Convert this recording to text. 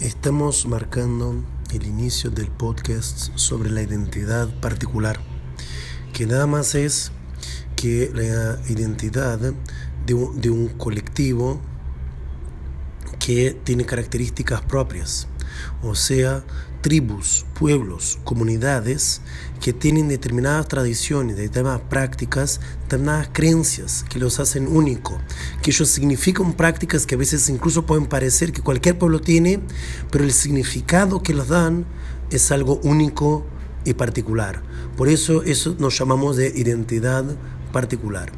Estamos marcando el inicio del podcast sobre la identidad particular, que nada más es que la identidad de un, de un colectivo que tiene características propias, o sea, tribus, pueblos, comunidades que tienen determinadas tradiciones, determinadas prácticas, determinadas creencias que los hacen único, que ellos significan prácticas que a veces incluso pueden parecer que cualquier pueblo tiene, pero el significado que los dan es algo único y particular. Por eso eso nos llamamos de identidad particular.